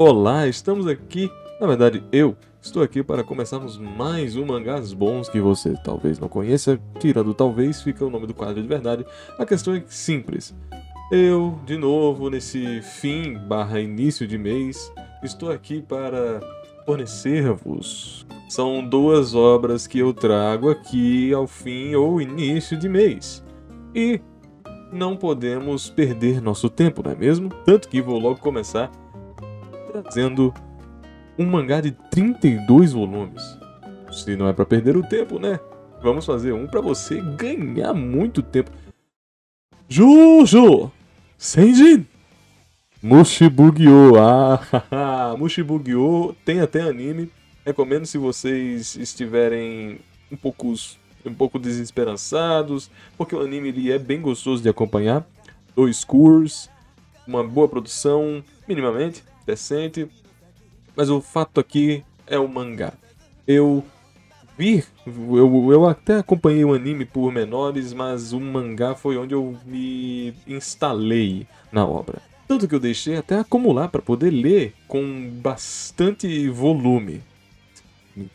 Olá, estamos aqui. Na verdade, eu estou aqui para começarmos mais um Mangás Bons que você talvez não conheça. Tirando talvez, fica o nome do quadro de verdade. A questão é simples. Eu, de novo, nesse fim barra início de mês, estou aqui para fornecer-vos. São duas obras que eu trago aqui ao fim ou início de mês. E não podemos perder nosso tempo, não é mesmo? Tanto que vou logo começar trazendo um mangá de 32 volumes. Se não é para perder o tempo, né? Vamos fazer um para você ganhar muito tempo. Jojo! Senjin! Mushibugyo! Ah, Mushibugyo tem até anime. Recomendo se vocês estiverem um pouco, um pouco desesperançados, porque o anime ele é bem gostoso de acompanhar. Dois curs, uma boa produção, minimamente decente. Mas o fato aqui é o mangá. Eu vi, eu, eu até acompanhei o anime por menores, mas o mangá foi onde eu me instalei na obra. Tanto que eu deixei até acumular para poder ler com bastante volume.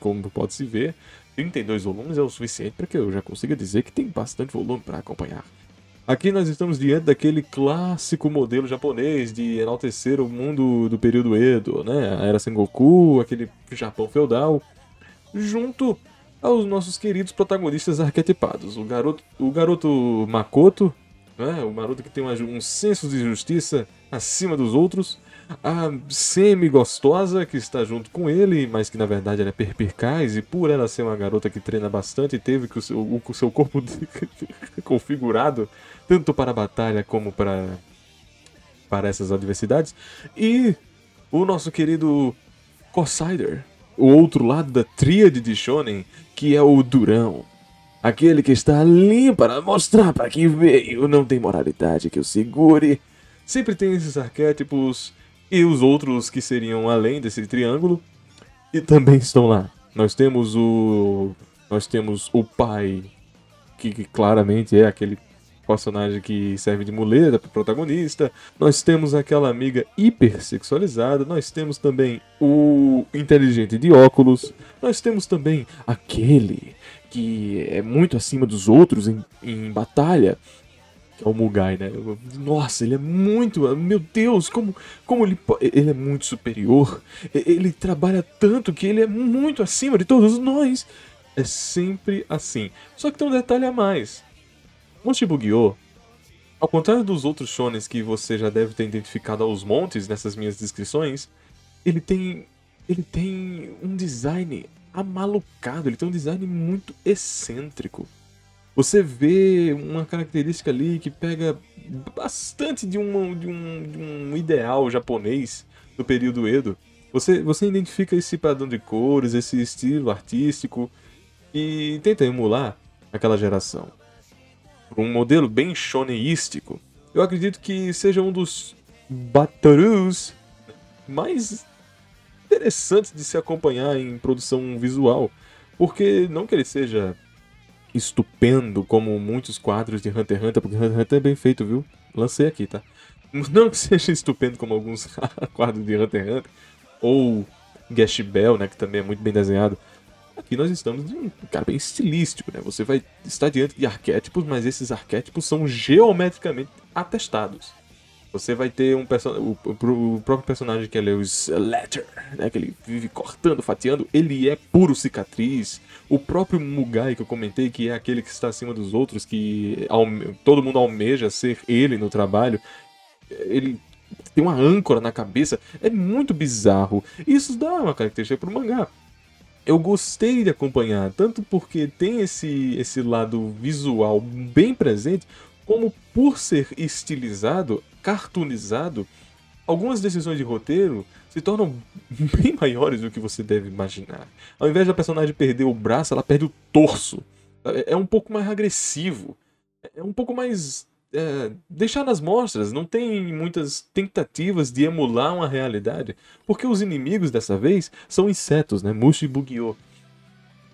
Como pode se ver, 32 volumes é o suficiente para que eu já consiga dizer que tem bastante volume para acompanhar. Aqui nós estamos diante daquele clássico modelo japonês de enaltecer o mundo do período Edo, né? A era Sengoku, aquele Japão feudal, junto aos nossos queridos protagonistas arquetipados. O garoto, o garoto Makoto, né? o garoto que tem um senso de justiça acima dos outros, a semi-gostosa que está junto com ele, mas que na verdade ela é perpicaz, e por ela ser uma garota que treina bastante, teve que o seu, o seu corpo configurado tanto para a batalha como para, para essas adversidades. E o nosso querido Cossider, o outro lado da tríade de Shonen, que é o Durão. Aquele que está ali para mostrar para quem veio, não tem moralidade que o segure. Sempre tem esses arquétipos e os outros que seriam além desse triângulo e também estão lá. Nós temos o nós temos o pai que, que claramente é aquele personagem que serve de muleta para o protagonista. Nós temos aquela amiga hipersexualizada. Nós temos também o inteligente de óculos. Nós temos também aquele que é muito acima dos outros em, em batalha. Que é o Mugai, né? Nossa, ele é muito. Meu Deus, como, como ele, ele é muito superior. Ele trabalha tanto que ele é muito acima de todos nós. É sempre assim. Só que tem um detalhe a mais. Moshibugyo, ao contrário dos outros shonens que você já deve ter identificado aos montes nessas minhas descrições, ele tem ele tem um design amalucado, ele tem um design muito excêntrico. Você vê uma característica ali que pega bastante de, uma, de, um, de um ideal japonês do período Edo. Você, você identifica esse padrão de cores, esse estilo artístico e tenta emular aquela geração por um modelo bem shoneístico, eu acredito que seja um dos Batarus mais interessantes de se acompanhar em produção visual. Porque não que ele seja estupendo como muitos quadros de Hunter x Hunter, porque Hunter x Hunter é bem feito, viu? Lancei aqui, tá? Não que seja estupendo como alguns quadros de Hunter x Hunter, ou Gash Bell, né, que também é muito bem desenhado. Aqui nós estamos de um cara bem estilístico, né? Você vai estar diante de arquétipos, mas esses arquétipos são geometricamente atestados. Você vai ter um o, o, próprio personagem que é o Slater, né? Que ele vive cortando, fatiando, ele é puro cicatriz. O próprio Mugai que eu comentei, que é aquele que está acima dos outros, que todo mundo almeja ser ele no trabalho, ele tem uma âncora na cabeça, é muito bizarro. Isso dá uma característica pro mangá eu gostei de acompanhar, tanto porque tem esse, esse lado visual bem presente, como por ser estilizado, cartoonizado, algumas decisões de roteiro se tornam bem maiores do que você deve imaginar. Ao invés da personagem perder o braço, ela perde o torso. É, é um pouco mais agressivo. É um pouco mais é, deixar nas mostras, não tem muitas tentativas de emular uma realidade, porque os inimigos dessa vez são insetos, né? Mushi Bugyo.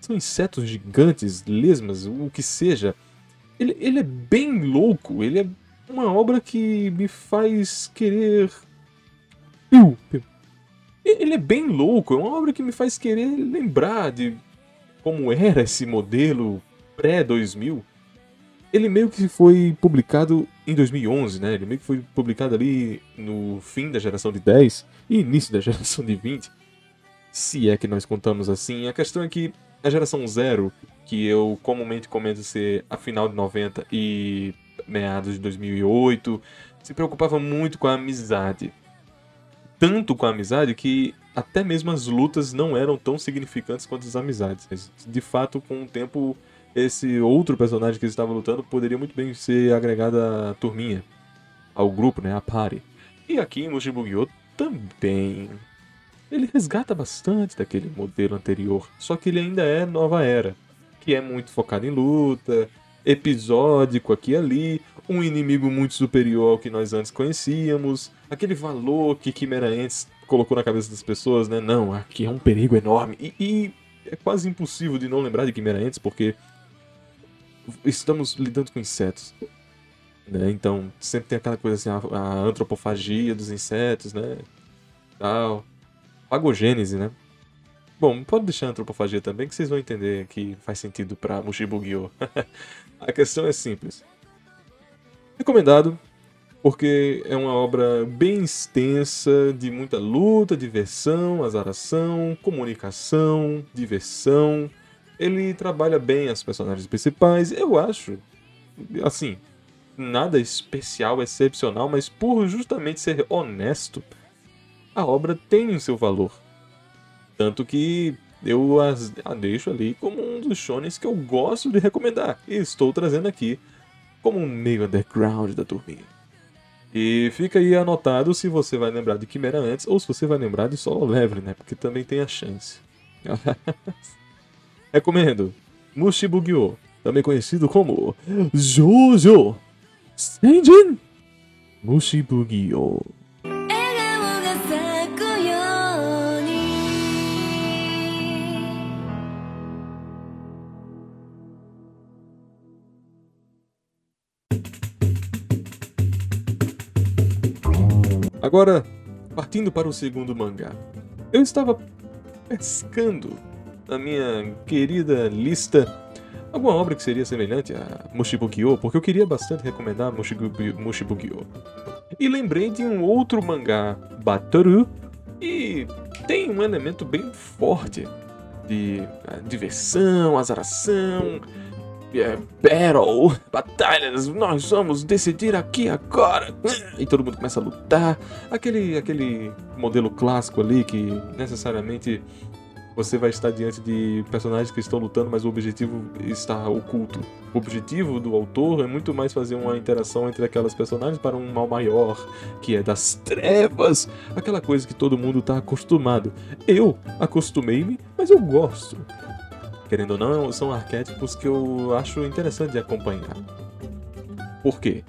São insetos gigantes, lesmas, o que seja. Ele, ele é bem louco, ele é uma obra que me faz querer. Piu, piu. Ele é bem louco, é uma obra que me faz querer lembrar de como era esse modelo pré-2000. Ele meio que foi publicado em 2011, né? Ele meio que foi publicado ali no fim da geração de 10 e início da geração de 20. Se é que nós contamos assim. A questão é que a geração zero, que eu comumente comento ser a final de 90 e meados de 2008, se preocupava muito com a amizade. Tanto com a amizade que até mesmo as lutas não eram tão significantes quanto as amizades. De fato, com o tempo, esse outro personagem que estava lutando poderia muito bem ser agregado à turminha, ao grupo, né, à party. E aqui em Mushibugyou também. Ele resgata bastante daquele modelo anterior, só que ele ainda é nova era, que é muito focado em luta, episódico aqui e ali, um inimigo muito superior ao que nós antes conhecíamos, aquele valor que Quimera antes colocou na cabeça das pessoas, né? Não, aqui é um perigo enorme. E, e é quase impossível de não lembrar de Quimera antes, porque estamos lidando com insetos. Né? Então, sempre tem aquela coisa assim, a, a antropofagia dos insetos, né? Tal. Pagogênese, né? Bom, pode deixar a antropofagia também, que vocês vão entender que faz sentido pra Mushibu a questão é simples. Recomendado, porque é uma obra bem extensa, de muita luta, diversão, azaração, comunicação, diversão. Ele trabalha bem as personagens principais, eu acho. Assim, nada especial, excepcional, mas por justamente ser honesto, a obra tem o seu valor. Tanto que eu as, a deixo ali como um dos shonens que eu gosto de recomendar. E estou trazendo aqui como um meio underground da turminha. E fica aí anotado se você vai lembrar de Quimera antes ou se você vai lembrar de Solo Level, né? Porque também tem a chance. Recomendo. Mushibugyo, também conhecido como Jojo Senjin Mushibugyo. Agora, partindo para o segundo mangá. Eu estava pescando na minha querida lista alguma obra que seria semelhante a Mushibugyo, porque eu queria bastante recomendar Mushibugyo. E lembrei de um outro mangá, Batoru, e tem um elemento bem forte de uh, diversão, azaração, é, battle, batalhas, nós vamos decidir aqui agora. E todo mundo começa a lutar. Aquele, aquele modelo clássico ali que necessariamente você vai estar diante de personagens que estão lutando, mas o objetivo está oculto. O objetivo do autor é muito mais fazer uma interação entre aquelas personagens para um mal maior, que é das trevas, aquela coisa que todo mundo está acostumado. Eu acostumei-me, mas eu gosto querendo ou não, são arquétipos que eu acho interessante de acompanhar. Por quê?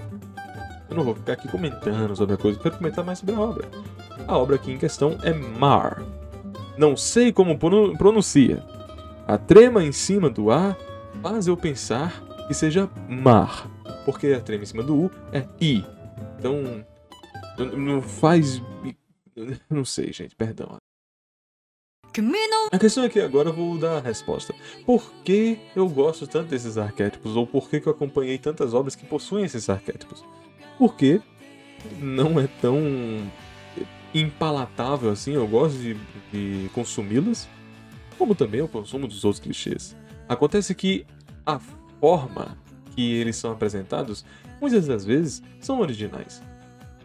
Eu não vou ficar aqui comentando sobre a coisa, eu quero comentar mais sobre a obra. A obra aqui em questão é Mar. Não sei como pronuncia. A trema em cima do A faz eu pensar que seja Mar, porque a trema em cima do U é I. Então, não faz. Não sei, gente, perdão. A questão é que agora eu vou dar a resposta. Por que eu gosto tanto desses arquétipos? Ou por que eu acompanhei tantas obras que possuem esses arquétipos? Porque não é tão impalatável assim, eu gosto de, de consumi-las, como também eu consumo dos outros clichês. Acontece que a forma que eles são apresentados, muitas das vezes, são originais.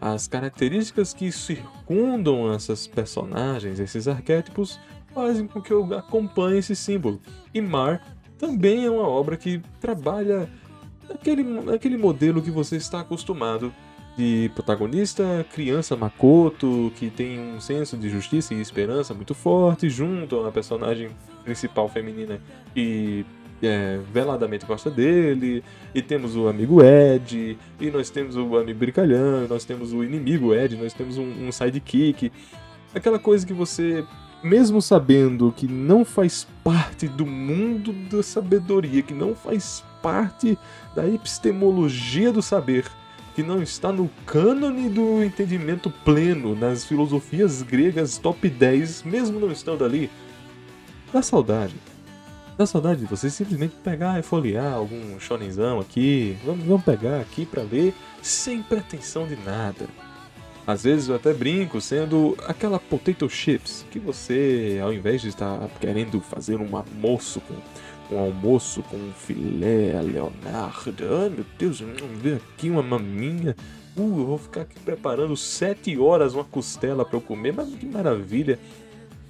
As características que circundam essas personagens, esses arquétipos, fazem com que eu acompanhe esse símbolo. E Mar também é uma obra que trabalha aquele, aquele modelo que você está acostumado de protagonista, criança Makoto, que tem um senso de justiça e esperança muito forte, junto uma personagem principal feminina que é, veladamente gosta dele, e temos o amigo Ed, e nós temos o amigo Brincalhão, nós temos o inimigo Ed, nós temos um, um sidekick. Aquela coisa que você mesmo sabendo que não faz parte do mundo da sabedoria, que não faz parte da epistemologia do saber, que não está no cânone do entendimento pleno, nas filosofias gregas top 10, mesmo não estando ali, dá saudade. Dá saudade de você simplesmente pegar e folhear algum shonenzão aqui, vamos, vamos pegar aqui para ler, sem pretensão de nada. Às vezes eu até brinco sendo aquela potato chips que você, ao invés de estar querendo fazer um almoço com um almoço com um filé Leonardo, ai meu Deus, ver aqui uma maminha. Uh, eu vou ficar aqui preparando sete horas uma costela para eu comer, mas que maravilha.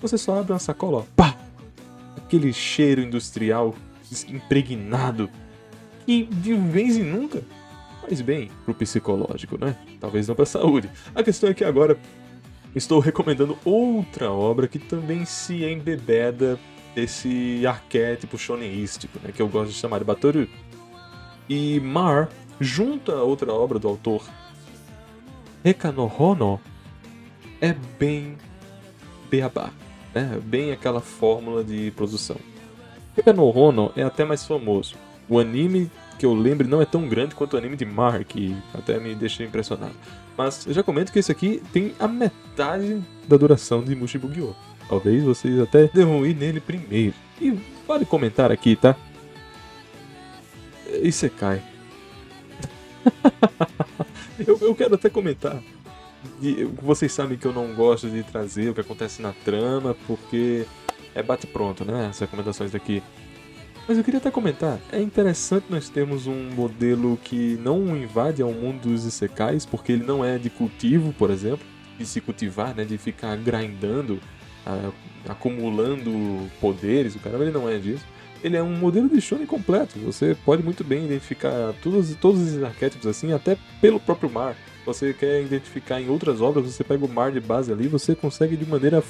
Você só abre uma sacola, ó, pá! Aquele cheiro industrial impregnado que de vez em nunca faz bem pro psicológico, né? Talvez não pra saúde. A questão é que agora estou recomendando outra obra que também se embebeda desse arquétipo shonenístico, né? Que eu gosto de chamar de Batoru. E Mar, junto a outra obra do autor, Rekano Hono, é bem beabá, né? Bem aquela fórmula de produção. Rekano Hono é até mais famoso. O anime que eu lembre não é tão grande quanto o anime de Mar, que até me deixa impressionado. Mas eu já comento que esse aqui tem a metade da duração de Mushibu-Gyo. Talvez vocês até devam ir nele primeiro. E vale comentar aqui, tá? Isekai. eu, eu quero até comentar. E vocês sabem que eu não gosto de trazer o que acontece na trama, porque é bate pronto, né? As recomendações daqui. Mas eu queria até comentar, é interessante nós termos um modelo que não invade ao mundo dos isekais, porque ele não é de cultivo, por exemplo, de se cultivar, né, de ficar grindando, acumulando poderes, o cara ele não é disso. Ele é um modelo de shonen completo, você pode muito bem identificar todos, todos esses arquétipos assim, até pelo próprio mar. Você quer identificar em outras obras, você pega o mar de base ali, você consegue de maneira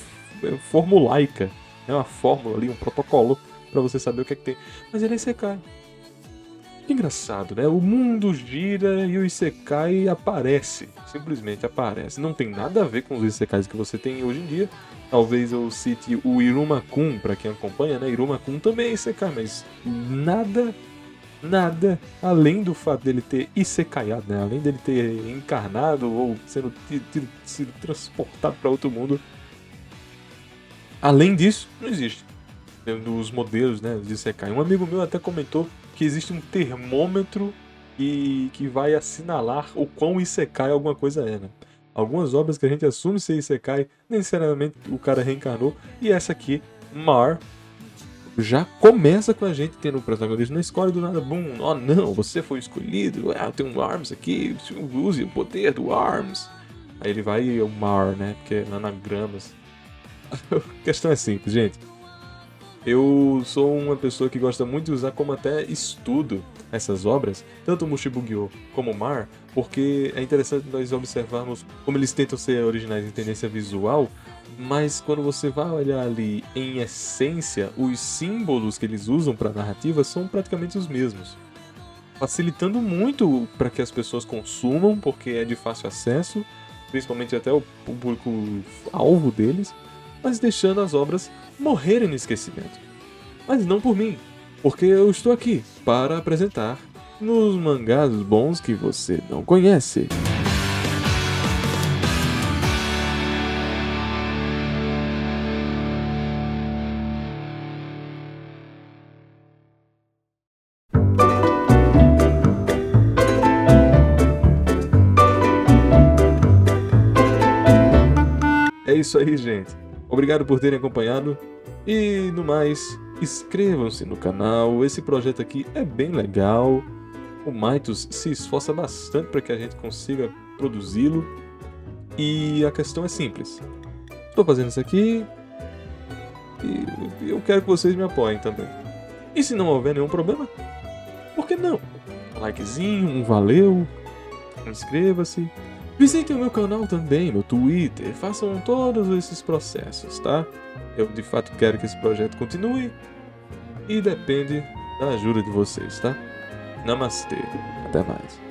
formulaica, é uma fórmula ali, um protocolo para você saber o que é que tem. Mas ele é Isekai. Que engraçado, né? O mundo gira e o Isekai aparece. Simplesmente aparece. Não tem nada a ver com os Isekais que você tem hoje em dia. Talvez eu cite o Iruma-kun, para quem acompanha, né? Iruma-kun também é Isekai, mas nada nada além do fato dele ter isekaiado, né? Além dele ter encarnado ou sendo sido transportado para outro mundo. Além disso, não existe dos modelos né, de Isekai. Um amigo meu até comentou que existe um termômetro que, que vai assinalar o quão Isekai alguma coisa é, né? Algumas obras que a gente assume ser Isekai, necessariamente o cara reencarnou, e essa aqui, Mar, já começa com a gente tendo o protagonista na escola do nada, boom, oh não, você foi escolhido, ah, tem um ARMS aqui, use o poder do ARMS. Aí ele vai e o Mar, né, porque é anagramas. A questão é simples, gente eu sou uma pessoa que gosta muito de usar como até estudo essas obras, tanto Mushibugyo como Mar, porque é interessante nós observarmos como eles tentam ser originais em tendência visual, mas quando você vai olhar ali em essência, os símbolos que eles usam para a narrativa são praticamente os mesmos. Facilitando muito para que as pessoas consumam, porque é de fácil acesso, principalmente até o público alvo deles, mas deixando as obras morrerem no esquecimento. Mas não por mim, porque eu estou aqui para apresentar nos mangás bons que você não conhece. É isso aí, gente. Obrigado por terem acompanhado. E no mais, inscrevam-se no canal. Esse projeto aqui é bem legal. O Maitos se esforça bastante para que a gente consiga produzi-lo. E a questão é simples. Estou fazendo isso aqui e eu quero que vocês me apoiem também. E se não houver nenhum problema, por que não? Um likezinho, um valeu, inscreva-se. Visitem o meu canal também no Twitter, façam todos esses processos, tá? Eu de fato quero que esse projeto continue e depende da ajuda de vocês, tá? Namastê, até mais.